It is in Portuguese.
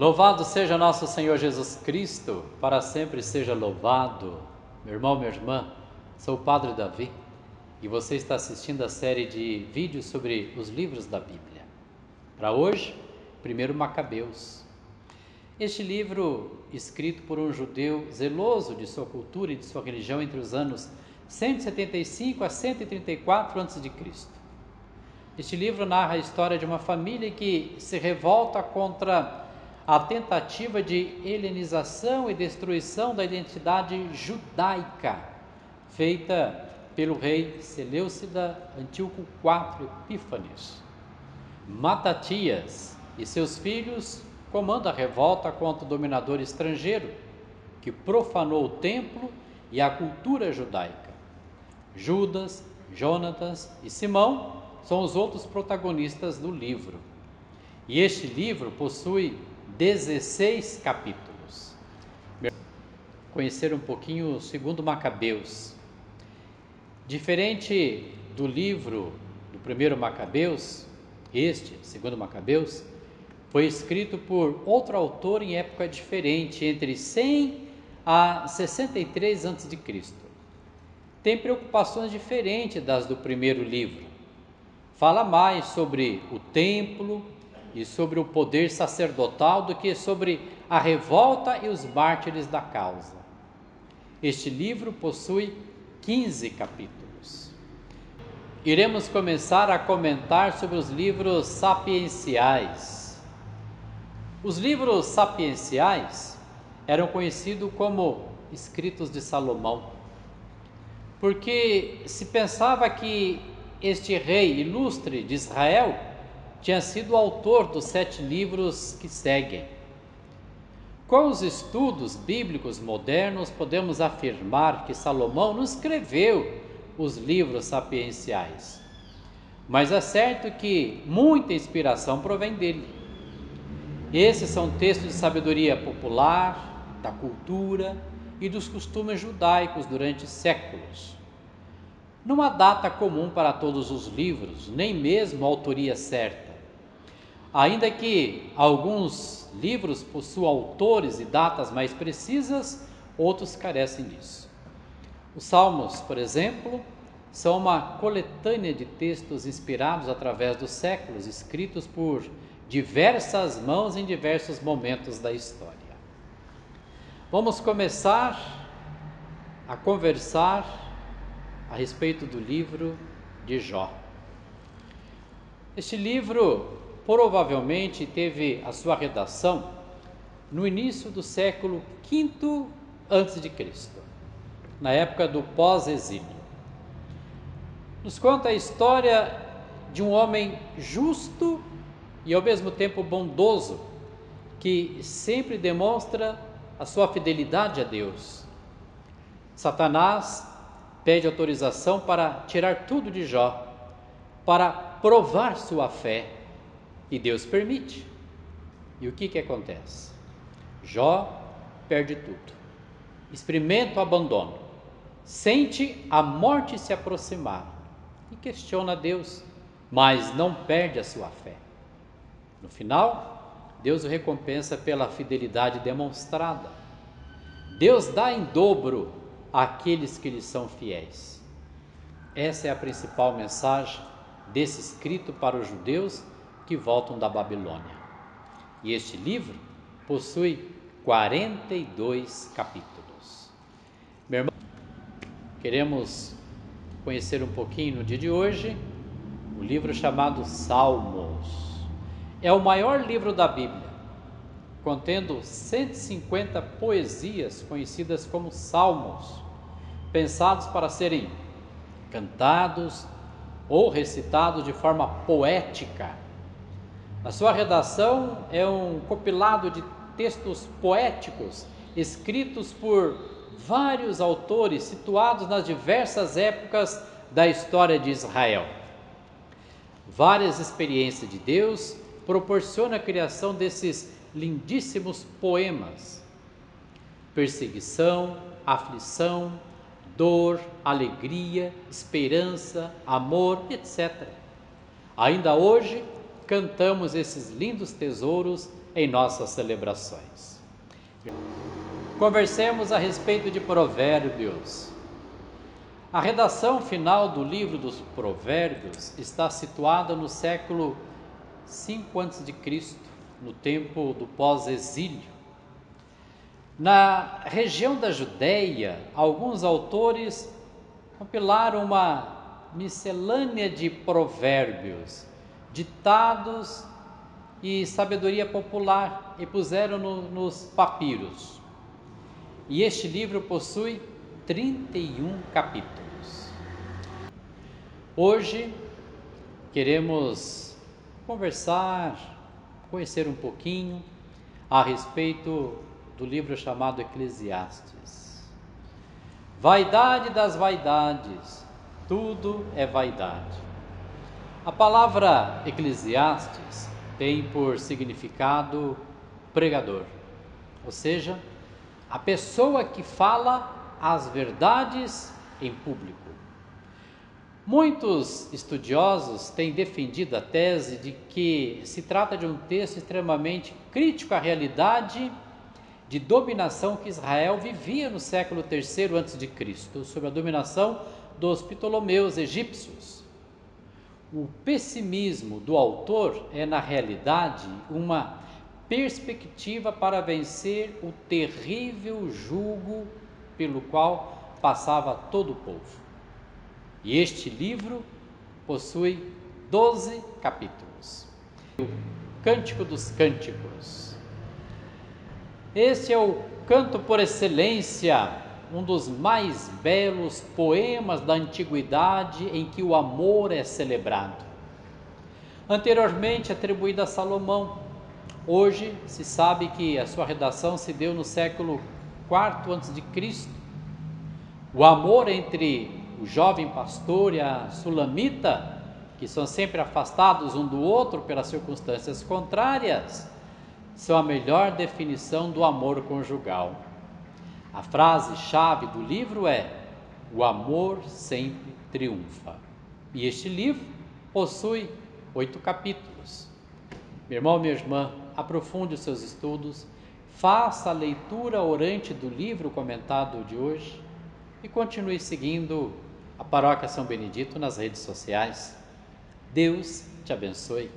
Louvado seja nosso Senhor Jesus Cristo, para sempre seja louvado. Meu irmão, minha irmã, sou o Padre Davi e você está assistindo a série de vídeos sobre os livros da Bíblia. Para hoje, primeiro Macabeus. Este livro, escrito por um judeu zeloso de sua cultura e de sua religião entre os anos 175 a 134 a.C. Este livro narra a história de uma família que se revolta contra a tentativa de helenização e destruição da identidade judaica feita pelo rei Seleucida Antíoco IV Epífanes. Matatias e seus filhos comandam a revolta contra o dominador estrangeiro que profanou o templo e a cultura judaica. Judas, Jonatas e Simão são os outros protagonistas do livro. E este livro possui 16 capítulos. Conhecer um pouquinho o segundo Macabeus. Diferente do livro do primeiro Macabeus, este, segundo Macabeus, foi escrito por outro autor em época diferente, entre 100 a 63 a.C. Tem preocupações diferentes das do primeiro livro fala mais sobre o templo e sobre o poder sacerdotal do que sobre a revolta e os mártires da causa. Este livro possui 15 capítulos. Iremos começar a comentar sobre os livros sapienciais. Os livros sapienciais eram conhecidos como escritos de Salomão, porque se pensava que este rei ilustre de Israel tinha sido autor dos sete livros que seguem. Com os estudos bíblicos modernos, podemos afirmar que Salomão não escreveu os livros sapienciais, mas é certo que muita inspiração provém dele. Esses são textos de sabedoria popular, da cultura e dos costumes judaicos durante séculos. Não há data comum para todos os livros, nem mesmo autoria certa. Ainda que alguns livros possuam autores e datas mais precisas, outros carecem disso. Os Salmos, por exemplo, são uma coletânea de textos inspirados através dos séculos, escritos por diversas mãos em diversos momentos da história. Vamos começar a conversar a respeito do livro de Jó. Este livro provavelmente teve a sua redação no início do século V a.C., na época do pós-exílio. Nos conta a história de um homem justo e ao mesmo tempo bondoso, que sempre demonstra a sua fidelidade a Deus. Satanás pede autorização para tirar tudo de Jó, para provar sua fé, e Deus permite. E o que, que acontece? Jó perde tudo, experimenta o abandono, sente a morte se aproximar e questiona Deus, mas não perde a sua fé. No final, Deus o recompensa pela fidelidade demonstrada. Deus dá em dobro àqueles que lhe são fiéis. Essa é a principal mensagem desse escrito para os judeus que voltam da Babilônia. E este livro possui 42 capítulos. Meu irmão, queremos conhecer um pouquinho no dia de hoje o livro chamado Salmos. É o maior livro da Bíblia contendo 150 poesias conhecidas como salmos, pensados para serem cantados ou recitados de forma poética. A sua redação é um compilado de textos poéticos escritos por vários autores situados nas diversas épocas da história de Israel. Várias experiências de Deus proporcionam a criação desses lindíssimos poemas: perseguição, aflição, dor, alegria, esperança, amor, etc. Ainda hoje cantamos esses lindos tesouros em nossas celebrações. Conversemos a respeito de Provérbios. A redação final do livro dos Provérbios está situada no século 5 a.C., no tempo do pós-exílio. Na região da Judéia, alguns autores compilaram uma miscelânea de provérbios, ditados e sabedoria popular e puseram no, nos papiros. E este livro possui 31 capítulos. Hoje queremos conversar, conhecer um pouquinho a respeito do livro chamado Eclesiastes. Vaidade das vaidades, tudo é vaidade. A palavra Eclesiastes tem por significado pregador, ou seja, a pessoa que fala as verdades em público. Muitos estudiosos têm defendido a tese de que se trata de um texto extremamente crítico à realidade de dominação que Israel vivia no século III a.C., sob a dominação dos Ptolomeus egípcios. O pessimismo do autor é, na realidade, uma perspectiva para vencer o terrível jugo pelo qual passava todo o povo. E este livro possui 12 capítulos. O Cântico dos Cânticos. Este é o canto por excelência um dos mais belos poemas da antiguidade em que o amor é celebrado. Anteriormente atribuído a Salomão, hoje se sabe que a sua redação se deu no século IV a.C. O amor entre o jovem pastor e a sulamita, que são sempre afastados um do outro pelas circunstâncias contrárias, são a melhor definição do amor conjugal. A frase-chave do livro é: O amor sempre triunfa. E este livro possui oito capítulos. Meu irmão, minha irmã, aprofunde os seus estudos, faça a leitura orante do livro comentado de hoje e continue seguindo a Paróquia São Benedito nas redes sociais. Deus te abençoe.